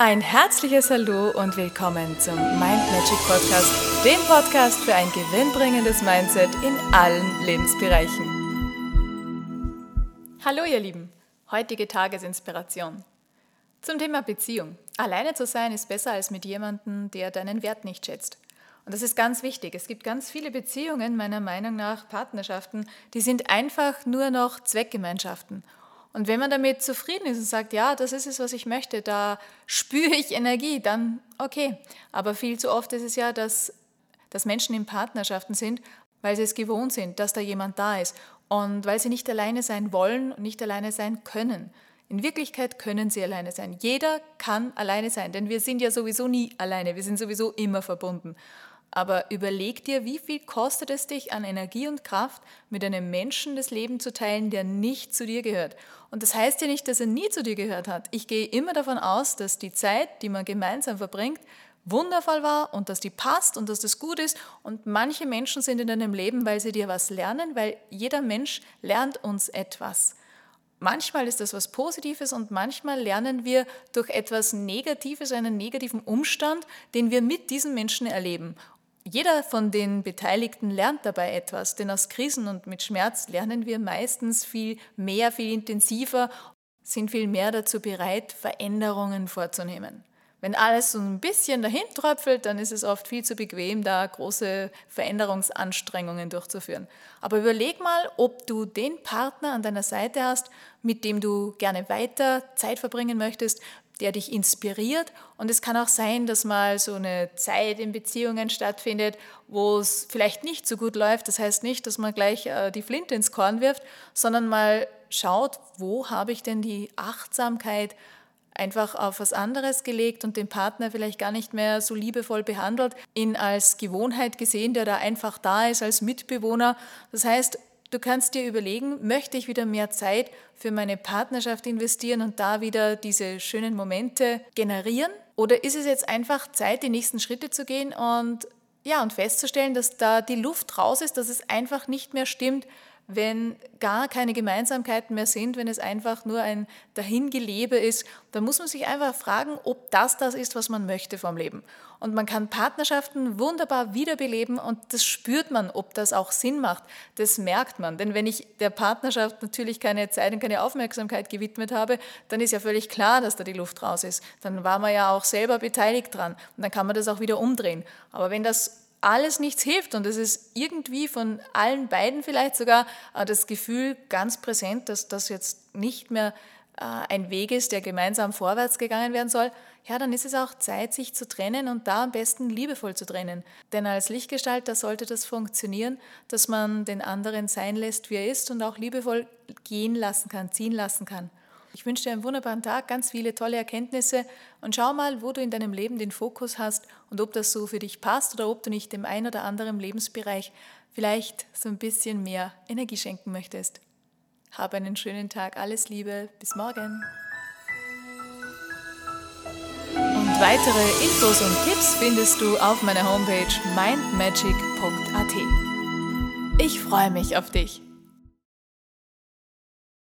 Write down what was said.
Ein herzliches Hallo und willkommen zum Mind Magic Podcast, dem Podcast für ein gewinnbringendes Mindset in allen Lebensbereichen. Hallo ihr Lieben, heutige Tagesinspiration. Zum Thema Beziehung. Alleine zu sein ist besser als mit jemandem, der deinen Wert nicht schätzt. Und das ist ganz wichtig. Es gibt ganz viele Beziehungen, meiner Meinung nach Partnerschaften, die sind einfach nur noch Zweckgemeinschaften. Und wenn man damit zufrieden ist und sagt, ja, das ist es, was ich möchte, da spüre ich Energie, dann okay. Aber viel zu oft ist es ja, dass, dass Menschen in Partnerschaften sind, weil sie es gewohnt sind, dass da jemand da ist und weil sie nicht alleine sein wollen und nicht alleine sein können. In Wirklichkeit können sie alleine sein. Jeder kann alleine sein, denn wir sind ja sowieso nie alleine, wir sind sowieso immer verbunden. Aber überleg dir, wie viel kostet es dich an Energie und Kraft, mit einem Menschen das Leben zu teilen, der nicht zu dir gehört. Und das heißt ja nicht, dass er nie zu dir gehört hat. Ich gehe immer davon aus, dass die Zeit, die man gemeinsam verbringt, wundervoll war und dass die passt und dass das gut ist. Und manche Menschen sind in deinem Leben, weil sie dir was lernen, weil jeder Mensch lernt uns etwas. Manchmal ist das was Positives und manchmal lernen wir durch etwas Negatives, einen negativen Umstand, den wir mit diesen Menschen erleben. Jeder von den Beteiligten lernt dabei etwas, denn aus Krisen und mit Schmerz lernen wir meistens viel mehr, viel intensiver, sind viel mehr dazu bereit, Veränderungen vorzunehmen. Wenn alles so ein bisschen dahin tröpfelt, dann ist es oft viel zu bequem, da große Veränderungsanstrengungen durchzuführen. Aber überleg mal, ob du den Partner an deiner Seite hast, mit dem du gerne weiter Zeit verbringen möchtest, der dich inspiriert. Und es kann auch sein, dass mal so eine Zeit in Beziehungen stattfindet, wo es vielleicht nicht so gut läuft. Das heißt nicht, dass man gleich äh, die Flinte ins Korn wirft, sondern mal schaut, wo habe ich denn die Achtsamkeit, einfach auf was anderes gelegt und den Partner vielleicht gar nicht mehr so liebevoll behandelt, ihn als Gewohnheit gesehen, der da einfach da ist als Mitbewohner. Das heißt, du kannst dir überlegen, möchte ich wieder mehr Zeit für meine Partnerschaft investieren und da wieder diese schönen Momente generieren? Oder ist es jetzt einfach Zeit, die nächsten Schritte zu gehen und ja, und festzustellen, dass da die Luft raus ist, dass es einfach nicht mehr stimmt, wenn gar keine Gemeinsamkeiten mehr sind, wenn es einfach nur ein Dahingelebe ist, dann muss man sich einfach fragen, ob das das ist, was man möchte vom Leben. Und man kann Partnerschaften wunderbar wiederbeleben und das spürt man, ob das auch Sinn macht. Das merkt man. Denn wenn ich der Partnerschaft natürlich keine Zeit und keine Aufmerksamkeit gewidmet habe, dann ist ja völlig klar, dass da die Luft raus ist. Dann war man ja auch selber beteiligt dran und dann kann man das auch wieder umdrehen. Aber wenn das alles nichts hilft und es ist irgendwie von allen beiden vielleicht sogar äh, das Gefühl ganz präsent, dass das jetzt nicht mehr äh, ein Weg ist, der gemeinsam vorwärts gegangen werden soll, ja, dann ist es auch Zeit, sich zu trennen und da am besten liebevoll zu trennen. Denn als Lichtgestalter sollte das funktionieren, dass man den anderen sein lässt, wie er ist und auch liebevoll gehen lassen kann, ziehen lassen kann. Ich wünsche dir einen wunderbaren Tag, ganz viele tolle Erkenntnisse und schau mal, wo du in deinem Leben den Fokus hast und ob das so für dich passt oder ob du nicht dem einen oder anderen Lebensbereich vielleicht so ein bisschen mehr Energie schenken möchtest. Hab einen schönen Tag, alles Liebe, bis morgen. Und weitere Infos und Tipps findest du auf meiner Homepage mindmagic.at. Ich freue mich auf dich.